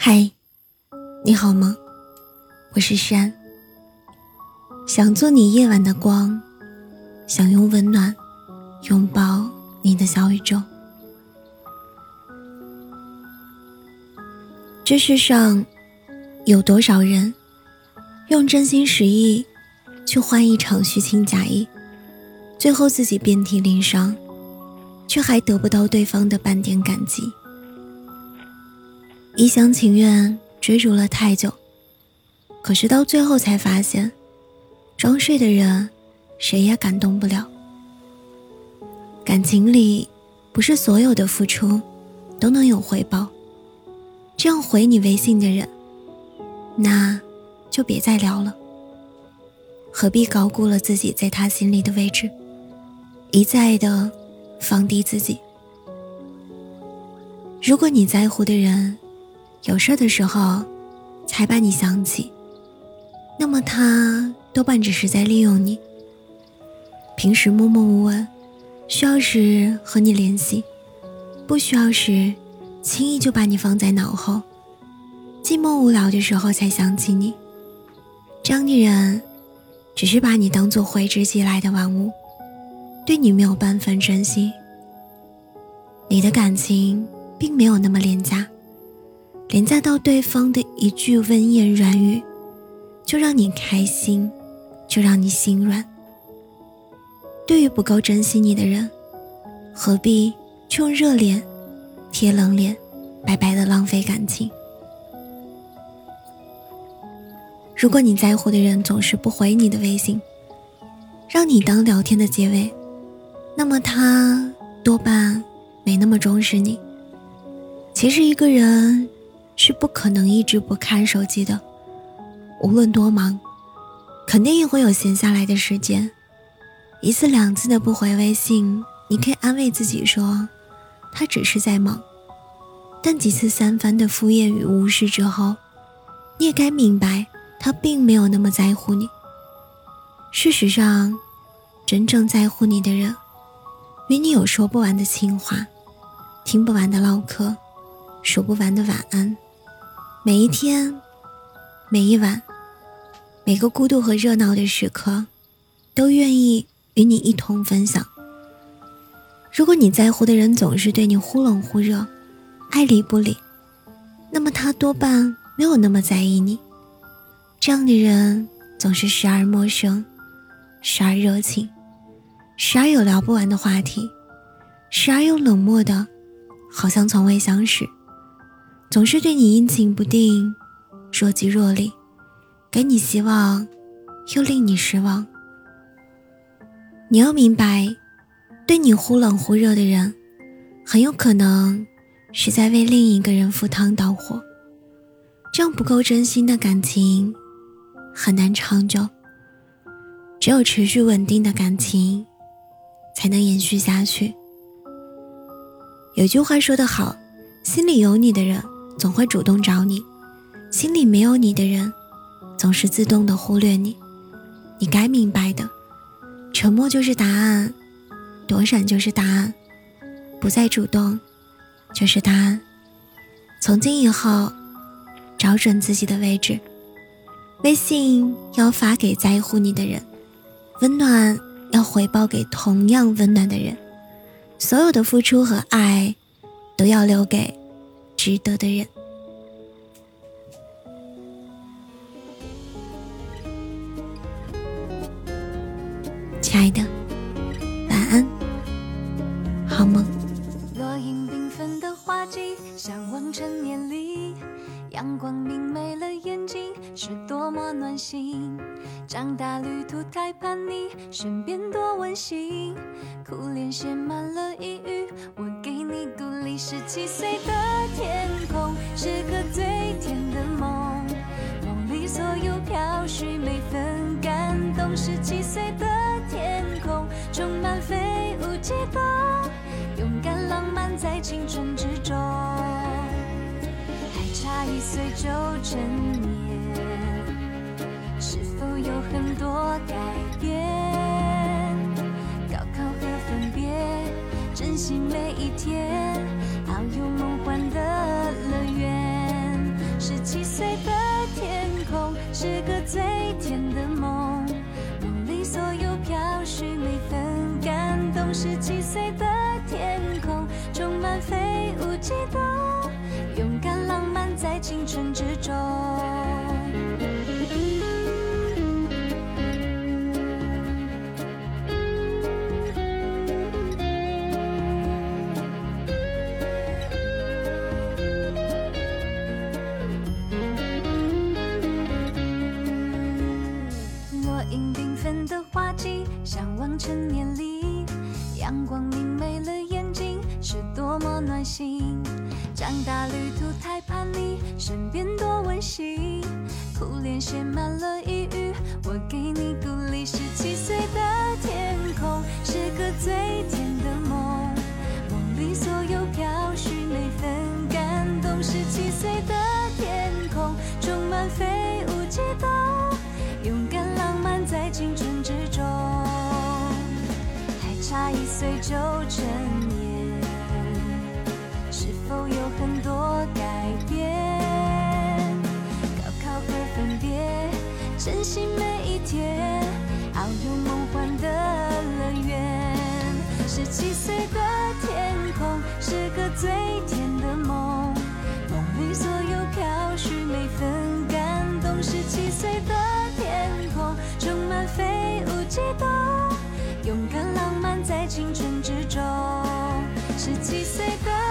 嗨，你好吗？我是山，想做你夜晚的光，想用温暖拥抱你的小宇宙。这世上有多少人用真心实意去换一场虚情假意，最后自己遍体鳞伤，却还得不到对方的半点感激？一厢情愿追逐了太久，可是到最后才发现，装睡的人谁也感动不了。感情里，不是所有的付出都能有回报。这样回你微信的人，那就别再聊了。何必高估了自己在他心里的位置，一再的放低自己？如果你在乎的人，有事的时候，才把你想起，那么他多半只是在利用你。平时默默无闻，需要时和你联系，不需要时，轻易就把你放在脑后，寂寞无聊的时候才想起你。这样的人，只是把你当做挥之即来的玩物，对你没有半分真心。你的感情并没有那么廉价。廉价到对方的一句温言软语，就让你开心，就让你心软。对于不够珍惜你的人，何必去用热脸贴冷脸，白白的浪费感情？如果你在乎的人总是不回你的微信，让你当聊天的结尾，那么他多半没那么重视你。其实一个人。是不可能一直不看手机的，无论多忙，肯定也会有闲下来的时间。一次两次的不回微信，你可以安慰自己说，他只是在忙。但几次三番的敷衍与无视之后，你也该明白，他并没有那么在乎你。事实上，真正在乎你的人，与你有说不完的情话，听不完的唠嗑，数不完的晚安。每一天，每一晚，每个孤独和热闹的时刻，都愿意与你一同分享。如果你在乎的人总是对你忽冷忽热，爱理不理，那么他多半没有那么在意你。这样的人总是时而陌生，时而热情，时而有聊不完的话题，时而又冷漠的，好像从未相识。总是对你阴晴不定，若即若离，给你希望，又令你失望。你要明白，对你忽冷忽热的人，很有可能是在为另一个人赴汤蹈火。这样不够真心的感情，很难长久。只有持续稳定的感情，才能延续下去。有句话说得好，心里有你的人。总会主动找你，心里没有你的人，总是自动的忽略你。你该明白的，沉默就是答案，躲闪就是答案，不再主动就是答案。从今以后，找准自己的位置，微信要发给在乎你的人，温暖要回报给同样温暖的人，所有的付出和爱，都要留给。值得的人，亲爱的，晚安，好梦。落英缤纷的花季，向往成年里，阳光明媚了眼睛，是多么暖心。长大旅途太叛逆，身边多温馨，苦恋写满了抑郁，我给你独立。十七岁的天空，是个最甜的梦，梦里所有飘絮，每分感动。十七岁的天空，充满飞舞悸动，勇敢浪漫在青春之中，还差一岁就成年。是否有很多改变，天，遨游梦幻的乐园。十七岁的天空是个最甜的梦，梦里所有飘絮每分感动。十七岁的天空充满飞舞悸动，勇敢浪漫在青春之中。成年里，阳光明媚了眼睛，是多么暖心。长大旅途太叛逆，身边多温馨，苦脸写满了抑郁，我给你个岁就成年，是否有很多改变？高考和分别，珍惜每一天，遨游梦幻的乐园。十七岁的天空是个最甜的梦，梦里所有飘絮每分感动。十七岁的天空充满飞舞悸动，在青春之中。十七岁的。